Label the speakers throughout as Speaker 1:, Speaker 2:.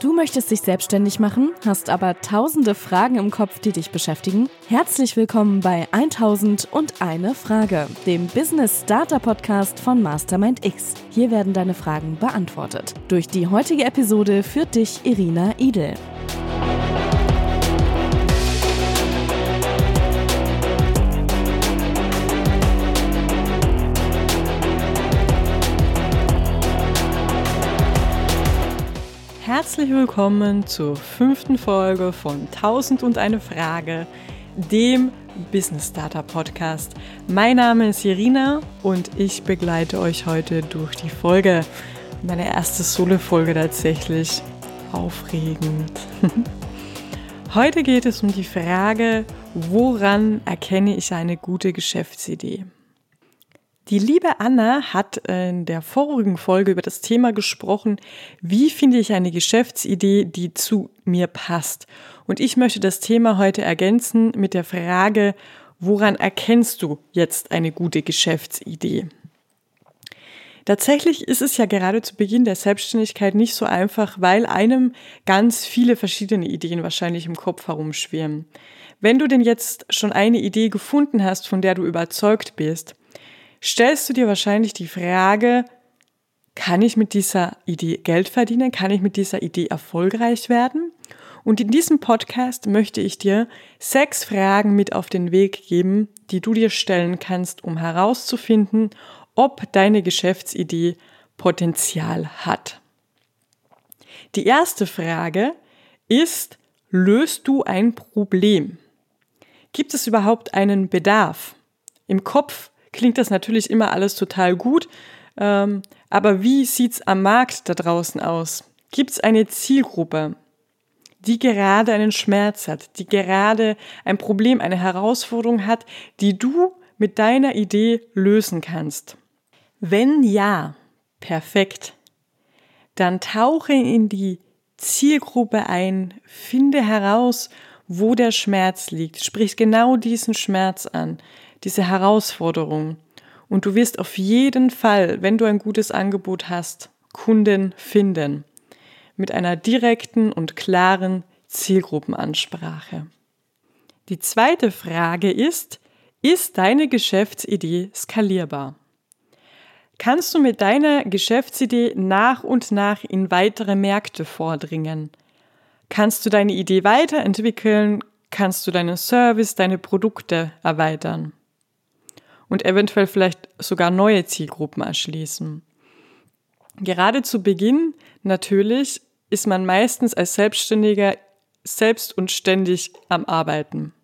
Speaker 1: Du möchtest dich selbstständig machen, hast aber tausende Fragen im Kopf, die dich beschäftigen? Herzlich willkommen bei 1001 Frage, dem Business Starter Podcast von Mastermind X. Hier werden deine Fragen beantwortet. Durch die heutige Episode führt dich Irina Idel.
Speaker 2: Herzlich willkommen zur fünften Folge von 1001 Frage, dem Business Starter Podcast. Mein Name ist Irina und ich begleite euch heute durch die Folge. Meine erste Solo-Folge tatsächlich. Aufregend. Heute geht es um die Frage, woran erkenne ich eine gute Geschäftsidee? Die liebe Anna hat in der vorigen Folge über das Thema gesprochen, wie finde ich eine Geschäftsidee, die zu mir passt. Und ich möchte das Thema heute ergänzen mit der Frage, woran erkennst du jetzt eine gute Geschäftsidee? Tatsächlich ist es ja gerade zu Beginn der Selbstständigkeit nicht so einfach, weil einem ganz viele verschiedene Ideen wahrscheinlich im Kopf herumschwirren. Wenn du denn jetzt schon eine Idee gefunden hast, von der du überzeugt bist, stellst du dir wahrscheinlich die Frage, kann ich mit dieser Idee Geld verdienen? Kann ich mit dieser Idee erfolgreich werden? Und in diesem Podcast möchte ich dir sechs Fragen mit auf den Weg geben, die du dir stellen kannst, um herauszufinden, ob deine Geschäftsidee Potenzial hat. Die erste Frage ist, löst du ein Problem? Gibt es überhaupt einen Bedarf? Im Kopf klingt das natürlich immer alles total gut. Ähm, aber wie sieht's am Markt da draußen aus? Gibt es eine Zielgruppe, die gerade einen Schmerz hat, die gerade ein Problem, eine Herausforderung hat, die du mit deiner Idee lösen kannst? Wenn ja, perfekt. Dann tauche in die Zielgruppe ein, finde heraus, wo der Schmerz liegt, sprich genau diesen Schmerz an diese Herausforderung. Und du wirst auf jeden Fall, wenn du ein gutes Angebot hast, Kunden finden. Mit einer direkten und klaren Zielgruppenansprache. Die zweite Frage ist, ist deine Geschäftsidee skalierbar? Kannst du mit deiner Geschäftsidee nach und nach in weitere Märkte vordringen? Kannst du deine Idee weiterentwickeln? Kannst du deinen Service, deine Produkte erweitern? Und eventuell vielleicht sogar neue Zielgruppen erschließen. Gerade zu Beginn natürlich ist man meistens als Selbstständiger selbst und ständig am Arbeiten.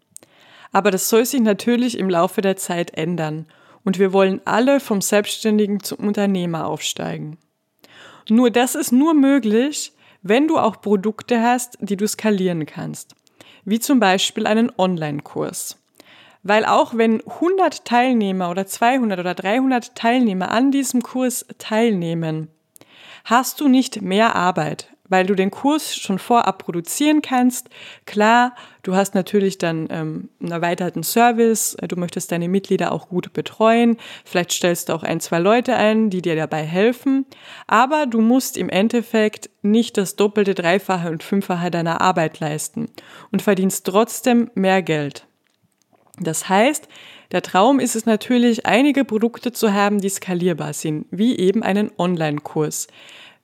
Speaker 2: Aber das soll sich natürlich im Laufe der Zeit ändern und wir wollen alle vom Selbstständigen zum Unternehmer aufsteigen. Nur das ist nur möglich, wenn du auch Produkte hast, die du skalieren kannst, wie zum Beispiel einen Online-Kurs. Weil auch wenn 100 Teilnehmer oder 200 oder 300 Teilnehmer an diesem Kurs teilnehmen, hast du nicht mehr Arbeit, weil du den Kurs schon vorab produzieren kannst. Klar, du hast natürlich dann ähm, einen erweiterten Service, du möchtest deine Mitglieder auch gut betreuen, vielleicht stellst du auch ein, zwei Leute ein, die dir dabei helfen, aber du musst im Endeffekt nicht das doppelte, dreifache und fünffache deiner Arbeit leisten und verdienst trotzdem mehr Geld. Das heißt, der Traum ist es natürlich, einige Produkte zu haben, die skalierbar sind, wie eben einen Online-Kurs.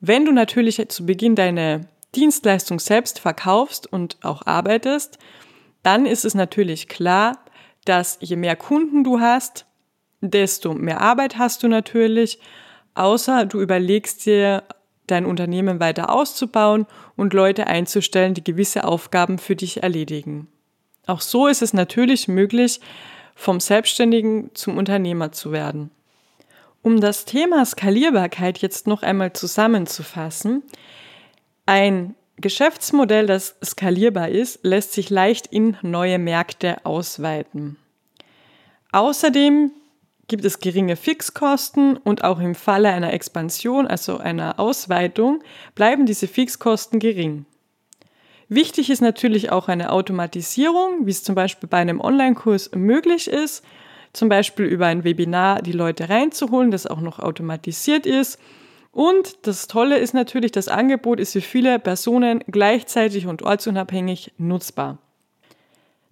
Speaker 2: Wenn du natürlich zu Beginn deine Dienstleistung selbst verkaufst und auch arbeitest, dann ist es natürlich klar, dass je mehr Kunden du hast, desto mehr Arbeit hast du natürlich, außer du überlegst dir, dein Unternehmen weiter auszubauen und Leute einzustellen, die gewisse Aufgaben für dich erledigen. Auch so ist es natürlich möglich, vom Selbstständigen zum Unternehmer zu werden. Um das Thema Skalierbarkeit jetzt noch einmal zusammenzufassen, ein Geschäftsmodell, das skalierbar ist, lässt sich leicht in neue Märkte ausweiten. Außerdem gibt es geringe Fixkosten und auch im Falle einer Expansion, also einer Ausweitung, bleiben diese Fixkosten gering. Wichtig ist natürlich auch eine Automatisierung, wie es zum Beispiel bei einem Online-Kurs möglich ist, zum Beispiel über ein Webinar die Leute reinzuholen, das auch noch automatisiert ist Und das Tolle ist natürlich, das Angebot ist für viele Personen gleichzeitig und ortsunabhängig nutzbar.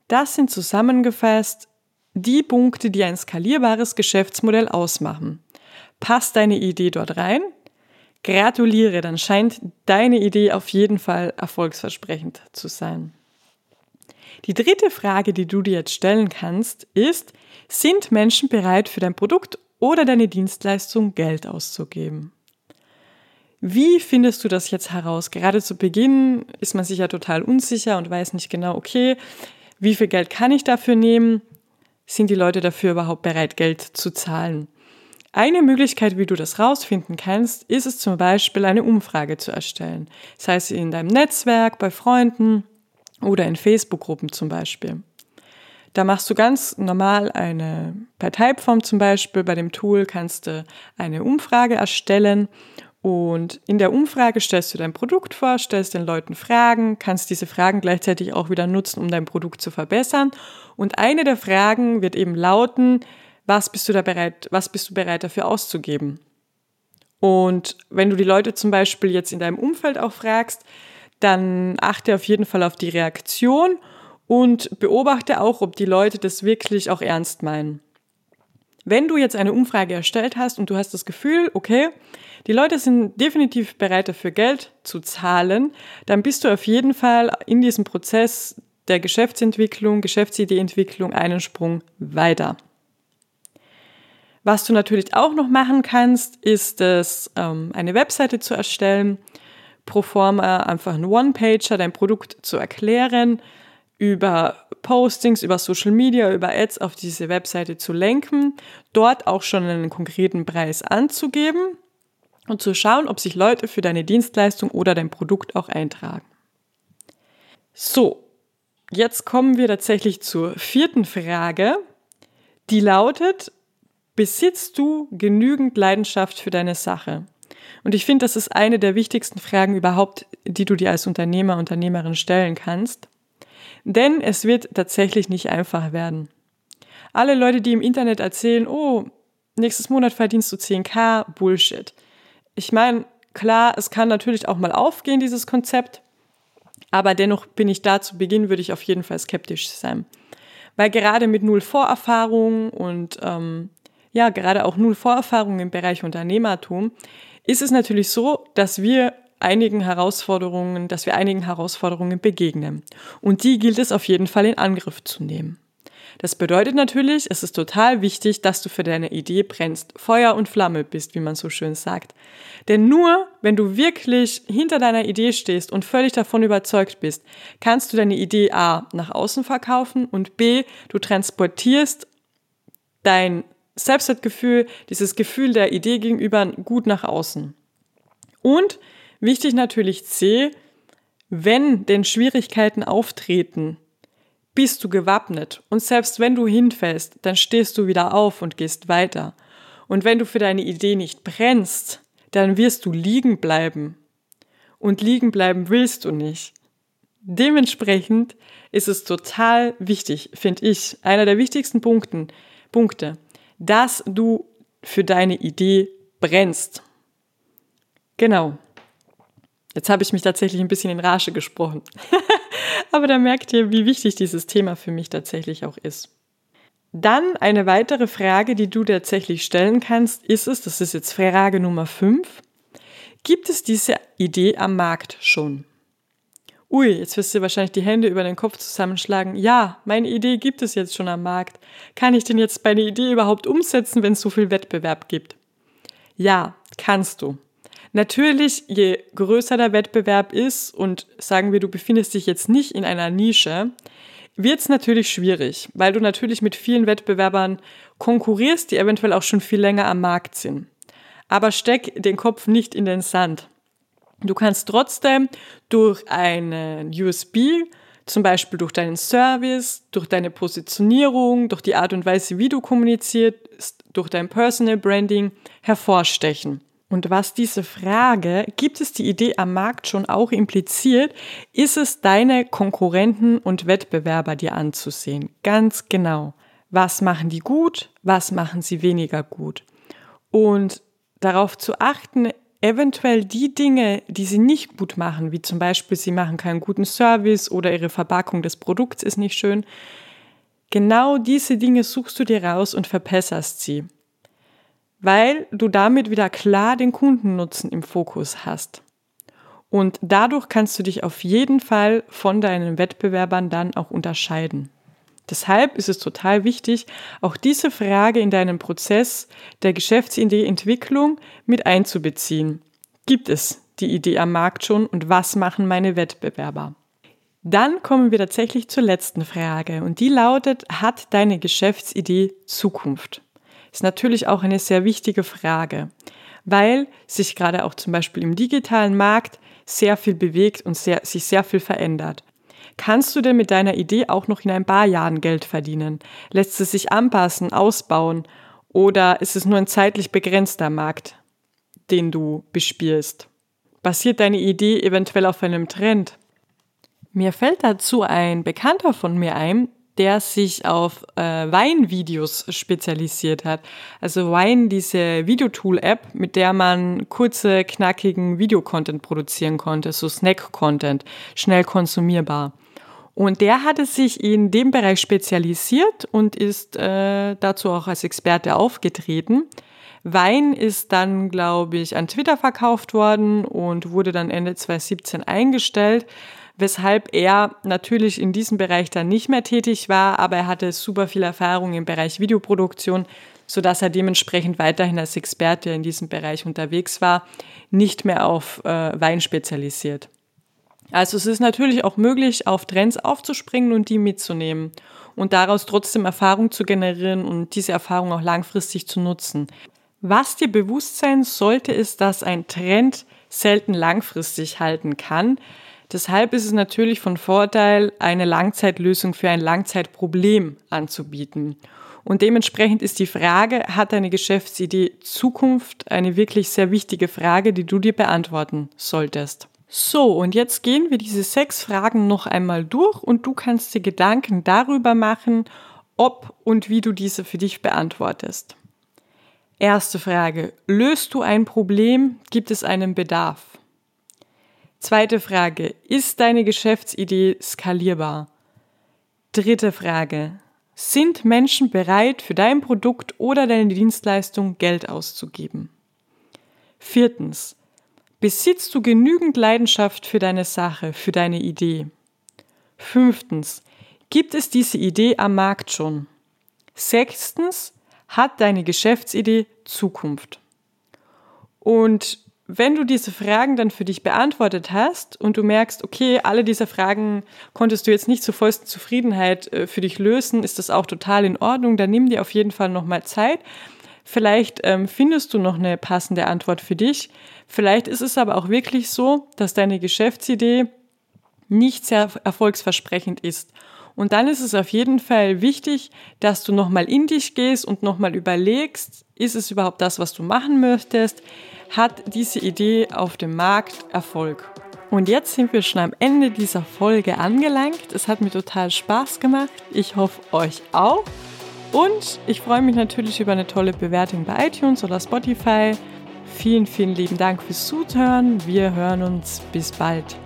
Speaker 2: Das sind zusammengefasst die Punkte, die ein skalierbares Geschäftsmodell ausmachen. Passt deine Idee dort rein? Gratuliere, dann scheint deine Idee auf jeden Fall erfolgsversprechend zu sein. Die dritte Frage, die du dir jetzt stellen kannst, ist, sind Menschen bereit für dein Produkt oder deine Dienstleistung Geld auszugeben? Wie findest du das jetzt heraus? Gerade zu Beginn ist man sich ja total unsicher und weiß nicht genau, okay, wie viel Geld kann ich dafür nehmen? Sind die Leute dafür überhaupt bereit, Geld zu zahlen? Eine Möglichkeit, wie du das rausfinden kannst, ist es zum Beispiel, eine Umfrage zu erstellen. Das heißt, in deinem Netzwerk, bei Freunden oder in Facebook-Gruppen zum Beispiel. Da machst du ganz normal eine, per Typeform zum Beispiel, bei dem Tool kannst du eine Umfrage erstellen und in der Umfrage stellst du dein Produkt vor, stellst den Leuten Fragen, kannst diese Fragen gleichzeitig auch wieder nutzen, um dein Produkt zu verbessern. Und eine der Fragen wird eben lauten, was bist du da bereit, was bist du bereit dafür auszugeben? Und wenn du die Leute zum Beispiel jetzt in deinem Umfeld auch fragst, dann achte auf jeden Fall auf die Reaktion und beobachte auch, ob die Leute das wirklich auch ernst meinen. Wenn du jetzt eine Umfrage erstellt hast und du hast das Gefühl, okay, die Leute sind definitiv bereit dafür Geld zu zahlen, dann bist du auf jeden Fall in diesem Prozess der Geschäftsentwicklung, Geschäftsideeentwicklung einen Sprung weiter. Was du natürlich auch noch machen kannst, ist es, ähm, eine Webseite zu erstellen, pro forma einfach ein One-Pager, dein Produkt zu erklären, über Postings, über Social Media, über Ads auf diese Webseite zu lenken, dort auch schon einen konkreten Preis anzugeben und zu schauen, ob sich Leute für deine Dienstleistung oder dein Produkt auch eintragen. So, jetzt kommen wir tatsächlich zur vierten Frage, die lautet, besitzt du genügend Leidenschaft für deine Sache? Und ich finde, das ist eine der wichtigsten Fragen überhaupt, die du dir als Unternehmer, Unternehmerin stellen kannst. Denn es wird tatsächlich nicht einfach werden. Alle Leute, die im Internet erzählen, oh, nächstes Monat verdienst du 10k, Bullshit. Ich meine, klar, es kann natürlich auch mal aufgehen, dieses Konzept, aber dennoch bin ich da zu Beginn, würde ich auf jeden Fall skeptisch sein. Weil gerade mit null Vorerfahrung und ähm, ja, gerade auch null Vorerfahrung im Bereich Unternehmertum, ist es natürlich so, dass wir einigen Herausforderungen, dass wir einigen Herausforderungen begegnen. Und die gilt es auf jeden Fall in Angriff zu nehmen. Das bedeutet natürlich, es ist total wichtig, dass du für deine Idee brennst, Feuer und Flamme bist, wie man so schön sagt. Denn nur wenn du wirklich hinter deiner Idee stehst und völlig davon überzeugt bist, kannst du deine Idee A nach außen verkaufen und B, du transportierst dein Selbstwertgefühl, dieses Gefühl der Idee gegenüber gut nach außen. Und wichtig natürlich C, wenn denn Schwierigkeiten auftreten, bist du gewappnet. Und selbst wenn du hinfällst, dann stehst du wieder auf und gehst weiter. Und wenn du für deine Idee nicht brennst, dann wirst du liegen bleiben. Und liegen bleiben willst du nicht. Dementsprechend ist es total wichtig, finde ich, einer der wichtigsten Punkten, Punkte, dass du für deine Idee brennst. Genau. Jetzt habe ich mich tatsächlich ein bisschen in Rage gesprochen. Aber da merkt ihr, wie wichtig dieses Thema für mich tatsächlich auch ist. Dann eine weitere Frage, die du tatsächlich stellen kannst, ist es, das ist jetzt Frage Nummer 5, gibt es diese Idee am Markt schon? Ui, jetzt wirst du wahrscheinlich die Hände über den Kopf zusammenschlagen. Ja, meine Idee gibt es jetzt schon am Markt. Kann ich denn jetzt meine Idee überhaupt umsetzen, wenn es so viel Wettbewerb gibt? Ja, kannst du. Natürlich, je größer der Wettbewerb ist und sagen wir, du befindest dich jetzt nicht in einer Nische, wird es natürlich schwierig, weil du natürlich mit vielen Wettbewerbern konkurrierst, die eventuell auch schon viel länger am Markt sind. Aber steck den Kopf nicht in den Sand. Du kannst trotzdem durch einen USB, zum Beispiel durch deinen Service, durch deine Positionierung, durch die Art und Weise, wie du kommunizierst, durch dein Personal Branding hervorstechen. Und was diese Frage, gibt es die Idee am Markt schon auch impliziert, ist es deine Konkurrenten und Wettbewerber dir anzusehen. Ganz genau. Was machen die gut? Was machen sie weniger gut? Und darauf zu achten, eventuell die Dinge, die sie nicht gut machen, wie zum Beispiel sie machen keinen guten Service oder ihre Verpackung des Produkts ist nicht schön, genau diese Dinge suchst du dir raus und verbesserst sie, weil du damit wieder klar den Kundennutzen im Fokus hast. Und dadurch kannst du dich auf jeden Fall von deinen Wettbewerbern dann auch unterscheiden. Deshalb ist es total wichtig, auch diese Frage in deinen Prozess der Geschäftsideeentwicklung mit einzubeziehen. Gibt es die Idee am Markt schon und was machen meine Wettbewerber? Dann kommen wir tatsächlich zur letzten Frage und die lautet, hat deine Geschäftsidee Zukunft? Ist natürlich auch eine sehr wichtige Frage, weil sich gerade auch zum Beispiel im digitalen Markt sehr viel bewegt und sehr, sich sehr viel verändert. Kannst du denn mit deiner Idee auch noch in ein paar Jahren Geld verdienen? Lässt es sich anpassen, ausbauen? Oder ist es nur ein zeitlich begrenzter Markt, den du bespielst? Basiert deine Idee eventuell auf einem Trend? Mir fällt dazu ein Bekannter von mir ein, der sich auf äh, Weinvideos spezialisiert hat. Also Wine, diese Videotool-App, mit der man kurze, knackigen Videocontent produzieren konnte, so Snack-Content, schnell konsumierbar. Und der hatte sich in dem Bereich spezialisiert und ist äh, dazu auch als Experte aufgetreten. Wein ist dann, glaube ich, an Twitter verkauft worden und wurde dann Ende 2017 eingestellt, weshalb er natürlich in diesem Bereich dann nicht mehr tätig war, aber er hatte super viel Erfahrung im Bereich Videoproduktion, sodass er dementsprechend weiterhin als Experte in diesem Bereich unterwegs war, nicht mehr auf äh, Wein spezialisiert. Also es ist natürlich auch möglich, auf Trends aufzuspringen und die mitzunehmen und daraus trotzdem Erfahrung zu generieren und diese Erfahrung auch langfristig zu nutzen. Was dir bewusst sein sollte, ist, dass ein Trend selten langfristig halten kann. Deshalb ist es natürlich von Vorteil, eine Langzeitlösung für ein Langzeitproblem anzubieten. Und dementsprechend ist die Frage, hat deine Geschäftsidee Zukunft eine wirklich sehr wichtige Frage, die du dir beantworten solltest. So, und jetzt gehen wir diese sechs Fragen noch einmal durch und du kannst dir Gedanken darüber machen, ob und wie du diese für dich beantwortest. Erste Frage. Löst du ein Problem? Gibt es einen Bedarf? Zweite Frage. Ist deine Geschäftsidee skalierbar? Dritte Frage. Sind Menschen bereit, für dein Produkt oder deine Dienstleistung Geld auszugeben? Viertens. Besitzt du genügend Leidenschaft für deine Sache, für deine Idee? Fünftens, gibt es diese Idee am Markt schon? Sechstens, hat deine Geschäftsidee Zukunft? Und wenn du diese Fragen dann für dich beantwortet hast und du merkst, okay, alle diese Fragen konntest du jetzt nicht zur vollsten Zufriedenheit äh, für dich lösen, ist das auch total in Ordnung. Dann nimm dir auf jeden Fall nochmal Zeit. Vielleicht ähm, findest du noch eine passende Antwort für dich. Vielleicht ist es aber auch wirklich so, dass deine Geschäftsidee nicht sehr erfolgsversprechend ist. Und dann ist es auf jeden Fall wichtig, dass du nochmal in dich gehst und nochmal überlegst, ist es überhaupt das, was du machen möchtest? Hat diese Idee auf dem Markt Erfolg? Und jetzt sind wir schon am Ende dieser Folge angelangt. Es hat mir total Spaß gemacht. Ich hoffe euch auch. Und ich freue mich natürlich über eine tolle Bewertung bei iTunes oder Spotify. Vielen, vielen lieben Dank fürs Zuhören. Wir hören uns. Bis bald.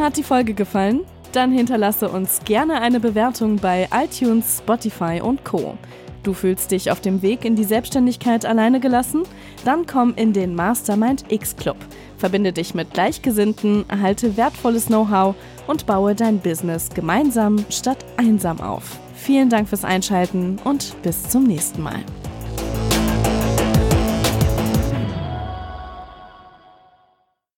Speaker 1: Hat die Folge gefallen? Dann hinterlasse uns gerne eine Bewertung bei iTunes, Spotify und Co. Du fühlst dich auf dem Weg in die Selbstständigkeit alleine gelassen? Dann komm in den Mastermind X Club. Verbinde dich mit Gleichgesinnten, erhalte wertvolles Know-how und baue dein Business gemeinsam statt einsam auf. Vielen Dank fürs Einschalten und bis zum nächsten Mal.